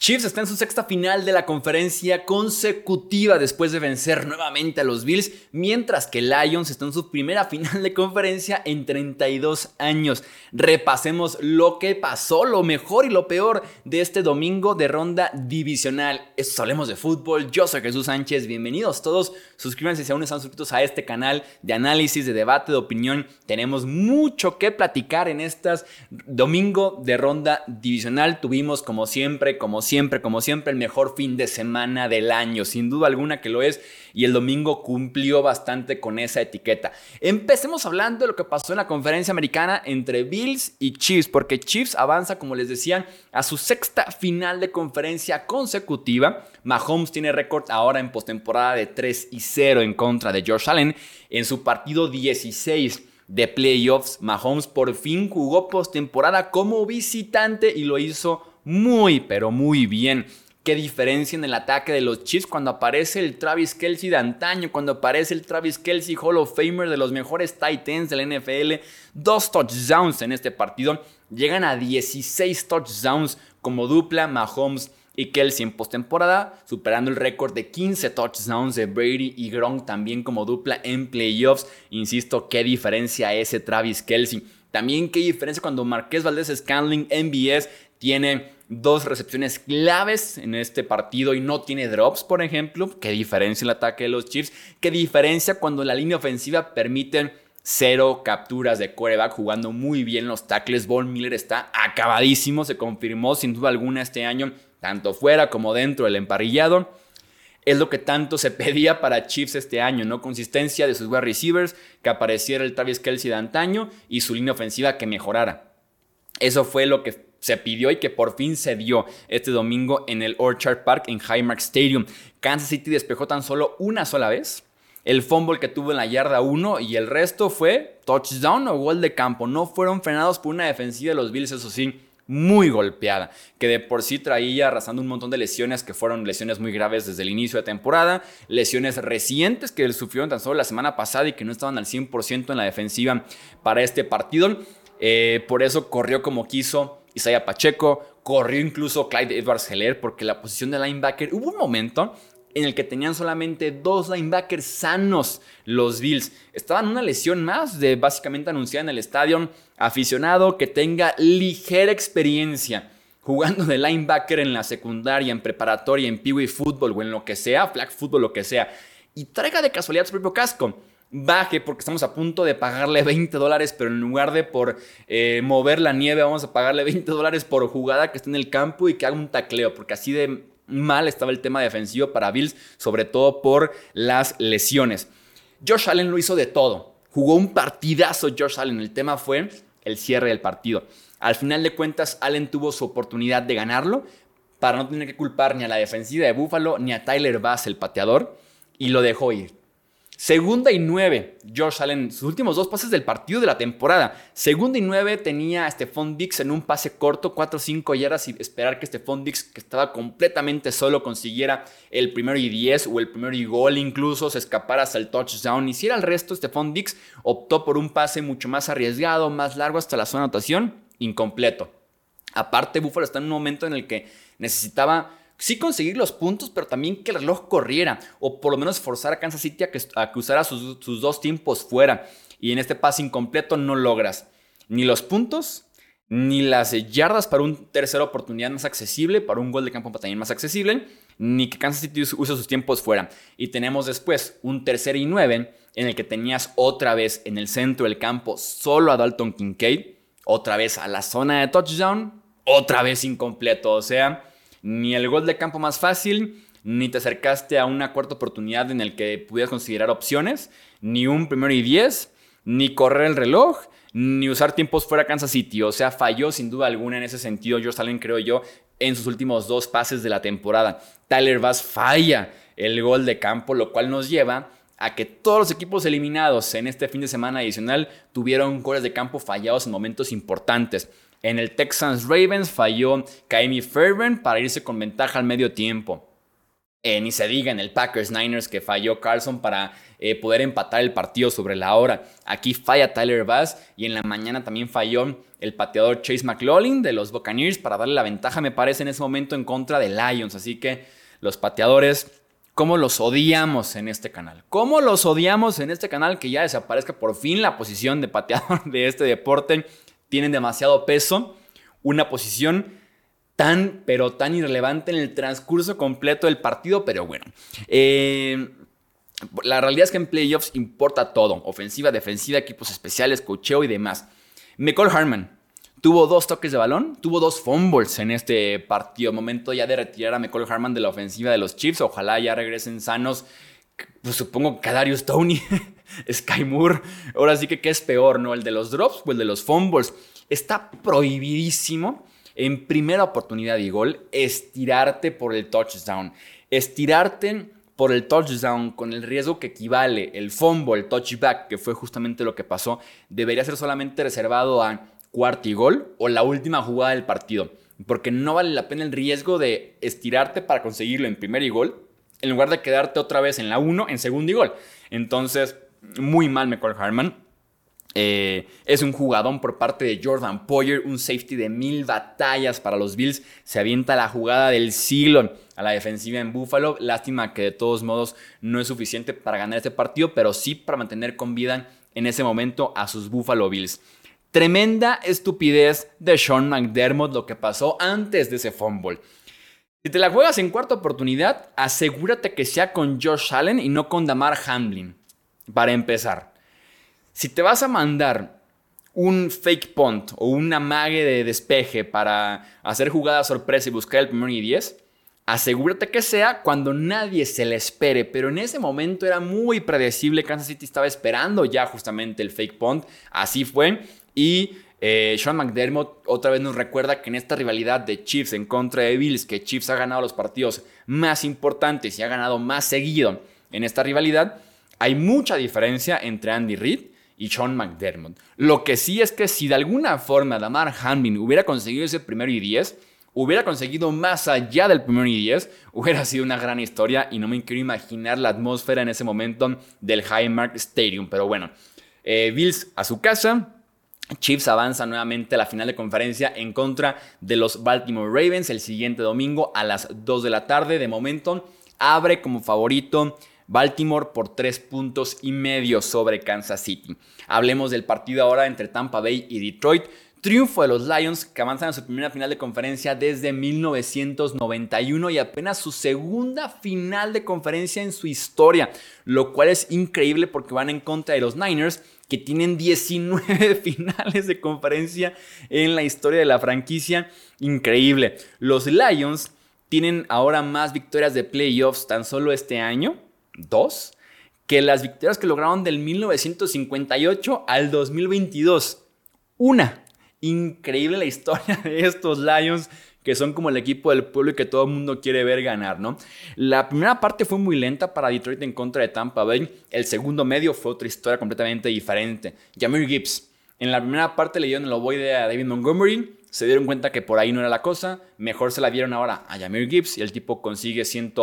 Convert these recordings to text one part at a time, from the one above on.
Chiefs está en su sexta final de la conferencia consecutiva después de vencer nuevamente a los Bills, mientras que Lions está en su primera final de conferencia en 32 años. Repasemos lo que pasó, lo mejor y lo peor de este domingo de ronda divisional. Esto hablemos de fútbol. Yo soy Jesús Sánchez. Bienvenidos todos. Suscríbanse si aún están suscritos a este canal de análisis, de debate, de opinión. Tenemos mucho que platicar en estas domingo de ronda divisional. Tuvimos como siempre, como siempre, siempre, como siempre, el mejor fin de semana del año, sin duda alguna que lo es, y el domingo cumplió bastante con esa etiqueta. Empecemos hablando de lo que pasó en la conferencia americana entre Bills y Chiefs, porque Chiefs avanza, como les decía, a su sexta final de conferencia consecutiva. Mahomes tiene récord ahora en postemporada de 3 y 0 en contra de George Allen en su partido 16 de playoffs. Mahomes por fin jugó postemporada como visitante y lo hizo muy, pero muy bien. Qué diferencia en el ataque de los Chiefs cuando aparece el Travis Kelsey de antaño, cuando aparece el Travis Kelsey Hall of Famer de los mejores tight ends del NFL. Dos touchdowns en este partido. Llegan a 16 touchdowns como dupla Mahomes y Kelsey en postemporada, superando el récord de 15 touchdowns de Brady y Gronk también como dupla en playoffs. Insisto, qué diferencia ese Travis Kelsey. También qué diferencia cuando Marqués Valdés Scanling MBS tiene dos recepciones claves en este partido y no tiene drops, por ejemplo. Qué diferencia el ataque de los Chiefs. Qué diferencia cuando la línea ofensiva permite cero capturas de quarterback jugando muy bien los tackles. Von Miller está acabadísimo, se confirmó sin duda alguna este año, tanto fuera como dentro del emparrillado. Es lo que tanto se pedía para Chiefs este año, ¿no? Consistencia de sus wide receivers, que apareciera el Travis Kelsey de antaño y su línea ofensiva que mejorara. Eso fue lo que se pidió y que por fin se dio este domingo en el Orchard Park en Highmark Stadium. Kansas City despejó tan solo una sola vez. El fumble que tuvo en la yarda 1 y el resto fue touchdown o gol de campo. No fueron frenados por una defensiva de los Bills, eso sí, muy golpeada, que de por sí traía arrasando un montón de lesiones que fueron lesiones muy graves desde el inicio de temporada, lesiones recientes que sufrieron tan solo la semana pasada y que no estaban al 100% en la defensiva para este partido. Eh, por eso corrió como quiso Isaiah Pacheco, corrió incluso Clyde Edwards Heller porque la posición de linebacker hubo un momento en el que tenían solamente dos linebackers sanos los Bills. Estaban una lesión más de básicamente anunciada en el estadio. Aficionado que tenga ligera experiencia jugando de linebacker en la secundaria, en preparatoria, en Peewee Fútbol o en lo que sea, flag football, lo que sea. Y traiga de casualidad su propio casco baje porque estamos a punto de pagarle 20 dólares, pero en lugar de por eh, mover la nieve, vamos a pagarle 20 dólares por jugada que esté en el campo y que haga un tacleo, porque así de mal estaba el tema defensivo para Bills, sobre todo por las lesiones. Josh Allen lo hizo de todo. Jugó un partidazo Josh Allen. El tema fue el cierre del partido. Al final de cuentas, Allen tuvo su oportunidad de ganarlo para no tener que culpar ni a la defensiva de Buffalo ni a Tyler Bass, el pateador, y lo dejó ir. Segunda y nueve, Josh Allen, sus últimos dos pases del partido de la temporada. Segunda y nueve tenía a Stephon Dix en un pase corto, 4-5 yardas y esperar que Stephon Dix, que estaba completamente solo, consiguiera el primero y 10 o el primero y gol incluso, se escapara hasta el touchdown. Hiciera el resto, Stephon Dix optó por un pase mucho más arriesgado, más largo hasta la zona de anotación, incompleto. Aparte, Buffalo está en un momento en el que necesitaba sí conseguir los puntos, pero también que el reloj corriera, o por lo menos forzar a Kansas City a que, usara sus, sus, dos tiempos fuera. Y en este pase incompleto no logras ni los puntos, ni las yardas para una tercera oportunidad más accesible, para un gol de campo también más accesible, ni que Kansas City use sus tiempos fuera. Y tenemos después un tercer y nueve en el que tenías otra vez en el centro del campo solo a Dalton Kincaid, otra vez a la zona de touchdown, otra vez incompleto. O sea, ni el gol de campo más fácil, ni te acercaste a una cuarta oportunidad en el que pudieras considerar opciones, ni un primero y diez, ni correr el reloj, ni usar tiempos fuera Kansas City. O sea, falló sin duda alguna en ese sentido. Josh Allen, creo yo, en sus últimos dos pases de la temporada. Tyler Bass falla el gol de campo, lo cual nos lleva a que todos los equipos eliminados en este fin de semana adicional tuvieron goles de campo fallados en momentos importantes. En el Texans Ravens falló Kaimi Fairbairn para irse con ventaja al medio tiempo. Eh, ni se diga en el Packers Niners que falló Carlson para eh, poder empatar el partido sobre la hora. Aquí falla Tyler Bass y en la mañana también falló el pateador Chase McLaughlin de los Buccaneers para darle la ventaja, me parece, en ese momento en contra de Lions. Así que los pateadores cómo los odiamos en este canal. Cómo los odiamos en este canal que ya desaparezca por fin la posición de pateador de este deporte. Tienen demasiado peso. Una posición tan, pero tan irrelevante en el transcurso completo del partido. Pero bueno, eh, la realidad es que en playoffs importa todo. Ofensiva, defensiva, equipos especiales, cocheo y demás. McCall Harman Tuvo dos toques de balón, tuvo dos fumbles en este partido. Momento ya de retirar a McCall Harman de la ofensiva de los Chiefs. Ojalá ya regresen sanos. Pues supongo que Darius Tony, Sky Moore. Ahora sí que qué es peor, ¿no? El de los drops o el de los fumbles. Está prohibidísimo en primera oportunidad y gol estirarte por el touchdown. Estirarte por el touchdown con el riesgo que equivale el fumble, el touchback, que fue justamente lo que pasó, debería ser solamente reservado a cuarto y gol o la última jugada del partido. Porque no vale la pena el riesgo de estirarte para conseguirlo en primer y gol, en lugar de quedarte otra vez en la 1 en segundo y gol. Entonces, muy mal McCall Harman. Eh, es un jugadón por parte de Jordan Poyer, un safety de mil batallas para los Bills. Se avienta la jugada del siglo a la defensiva en Buffalo. Lástima que de todos modos no es suficiente para ganar este partido, pero sí para mantener con vida en ese momento a sus Buffalo Bills. Tremenda estupidez de Sean McDermott lo que pasó antes de ese fumble. Si te la juegas en cuarta oportunidad, asegúrate que sea con Josh Allen y no con Damar Hamlin. Para empezar, si te vas a mandar un fake punt o una mague de despeje para hacer jugada sorpresa y buscar el primer y 10, asegúrate que sea cuando nadie se le espere. Pero en ese momento era muy predecible. Kansas City estaba esperando ya justamente el fake punt. Así fue. Y eh, Sean McDermott otra vez nos recuerda que en esta rivalidad de Chiefs en contra de Bills, que Chiefs ha ganado los partidos más importantes y ha ganado más seguido en esta rivalidad, hay mucha diferencia entre Andy Reid y Sean McDermott. Lo que sí es que si de alguna forma Damar Hamlin hubiera conseguido ese primero y 10, hubiera conseguido más allá del primero y 10, hubiera sido una gran historia y no me quiero imaginar la atmósfera en ese momento del Highmark Stadium. Pero bueno, eh, Bills a su casa, Chiefs avanza nuevamente a la final de conferencia en contra de los Baltimore Ravens el siguiente domingo a las 2 de la tarde. De momento, abre como favorito Baltimore por 3 puntos y medio sobre Kansas City. Hablemos del partido ahora entre Tampa Bay y Detroit. Triunfo de los Lions que avanzan a su primera final de conferencia desde 1991 y apenas su segunda final de conferencia en su historia, lo cual es increíble porque van en contra de los Niners que tienen 19 finales de conferencia en la historia de la franquicia. Increíble. Los Lions tienen ahora más victorias de playoffs tan solo este año, dos, que las victorias que lograron del 1958 al 2022. Una. Increíble la historia de estos Lions que son como el equipo del pueblo y que todo el mundo quiere ver ganar, ¿no? La primera parte fue muy lenta para Detroit en contra de Tampa Bay. El segundo medio fue otra historia completamente diferente. Jamir Gibbs. En la primera parte le dieron el ovoide a David Montgomery. Se dieron cuenta que por ahí no era la cosa. Mejor se la dieron ahora a Jamir Gibbs y el tipo consigue 100,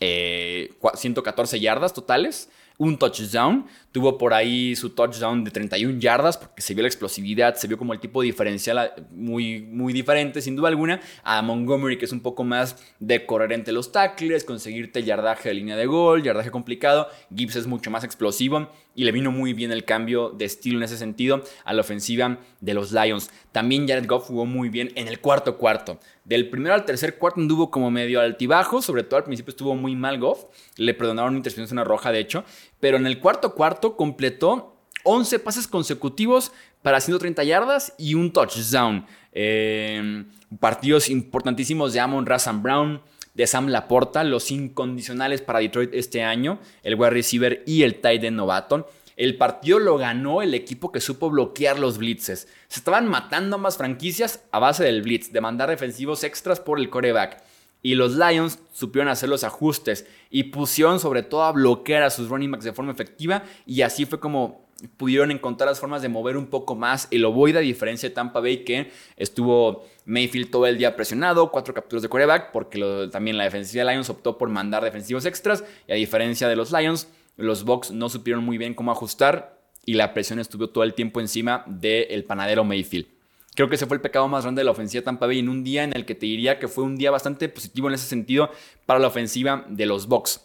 114 eh, yardas totales un touchdown. Tuvo por ahí su touchdown de 31 yardas porque se vio la explosividad, se vio como el tipo diferencial muy, muy diferente, sin duda alguna, a Montgomery, que es un poco más de correr entre los tackles, conseguirte yardaje de línea de gol, yardaje complicado. Gibbs es mucho más explosivo y le vino muy bien el cambio de estilo en ese sentido a la ofensiva de los Lions. También Jared Goff jugó muy bien en el cuarto cuarto. Del primero al tercer cuarto anduvo como medio altibajo, sobre todo al principio estuvo muy mal Goff, le perdonaron una intercepción roja de hecho, pero en el cuarto cuarto completó 11 pases consecutivos para 130 yardas y un touchdown. Eh, partidos importantísimos de Amon Razan Brown, de Sam Laporta, los incondicionales para Detroit este año, el wide receiver y el tight end novato. El partido lo ganó el equipo que supo bloquear los blitzes. Se estaban matando más franquicias a base del blitz, de mandar defensivos extras por el coreback. Y los Lions supieron hacer los ajustes y pusieron sobre todo a bloquear a sus running backs de forma efectiva. Y así fue como pudieron encontrar las formas de mover un poco más el ovoide, a diferencia de Tampa Bay, que estuvo Mayfield todo el día presionado, cuatro capturas de coreback, porque también la defensiva de Lions optó por mandar defensivos extras, y a diferencia de los Lions, los Bucks no supieron muy bien cómo ajustar, y la presión estuvo todo el tiempo encima del panadero Mayfield. Creo que ese fue el pecado más grande de la ofensiva de Tampa Bay en un día en el que te diría que fue un día bastante positivo en ese sentido para la ofensiva de los Bucks.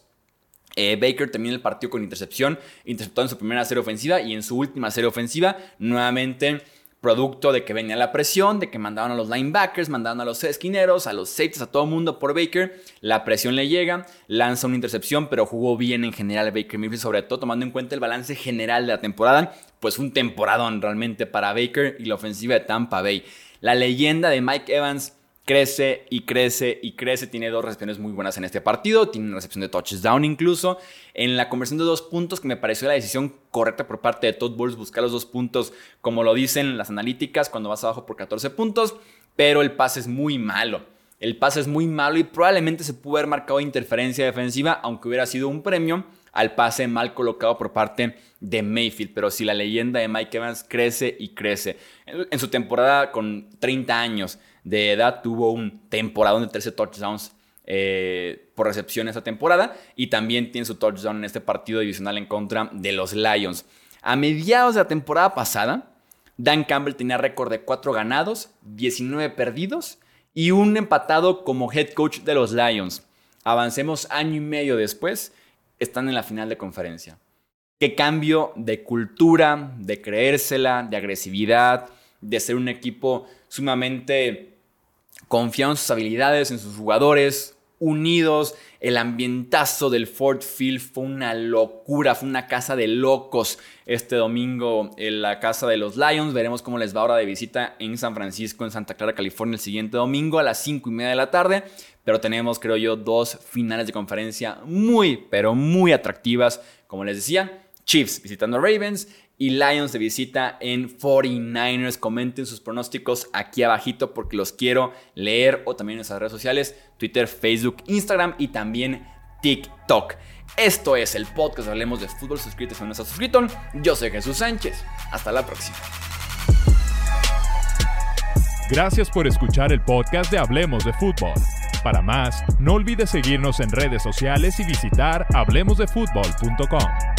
Eh, Baker termina el partido con intercepción, interceptó en su primera serie ofensiva y en su última serie ofensiva, nuevamente producto de que venía la presión, de que mandaban a los linebackers, mandaban a los esquineros, a los safeties, a todo el mundo por Baker. La presión le llega, lanza una intercepción, pero jugó bien en general Baker Mayfield, sobre todo tomando en cuenta el balance general de la temporada. Pues un temporadón realmente para Baker y la ofensiva de Tampa Bay. La leyenda de Mike Evans crece y crece y crece. Tiene dos recepciones muy buenas en este partido. Tiene una recepción de touchdown incluso. En la conversión de dos puntos, que me pareció la decisión correcta por parte de Todd Bowles, buscar los dos puntos, como lo dicen las analíticas, cuando vas abajo por 14 puntos. Pero el pase es muy malo. El pase es muy malo y probablemente se pudo haber marcado interferencia defensiva, aunque hubiera sido un premio al pase mal colocado por parte de Mayfield. Pero si la leyenda de Mike Evans crece y crece. En su temporada con 30 años de edad tuvo un temporada de 13 touchdowns eh, por recepción esta temporada y también tiene su touchdown en este partido divisional en contra de los Lions. A mediados de la temporada pasada, Dan Campbell tenía récord de 4 ganados, 19 perdidos y un empatado como head coach de los Lions. Avancemos año y medio después, están en la final de conferencia. Qué cambio de cultura, de creérsela, de agresividad, de ser un equipo sumamente confiaron en sus habilidades, en sus jugadores, unidos. El ambientazo del Ford Field fue una locura, fue una casa de locos este domingo en la casa de los Lions. Veremos cómo les va ahora de visita en San Francisco, en Santa Clara, California, el siguiente domingo a las 5 y media de la tarde. Pero tenemos, creo yo, dos finales de conferencia muy, pero muy atractivas. Como les decía, Chiefs visitando a Ravens y Lions de visita en 49ers. Comenten sus pronósticos aquí abajito porque los quiero leer o también en nuestras redes sociales, Twitter, Facebook, Instagram y también TikTok. Esto es el podcast Hablemos de Fútbol. Suscríbete si no estás suscrito. Yo soy Jesús Sánchez. Hasta la próxima. Gracias por escuchar el podcast de Hablemos de Fútbol. Para más, no olvides seguirnos en redes sociales y visitar hablemosdefutbol.com.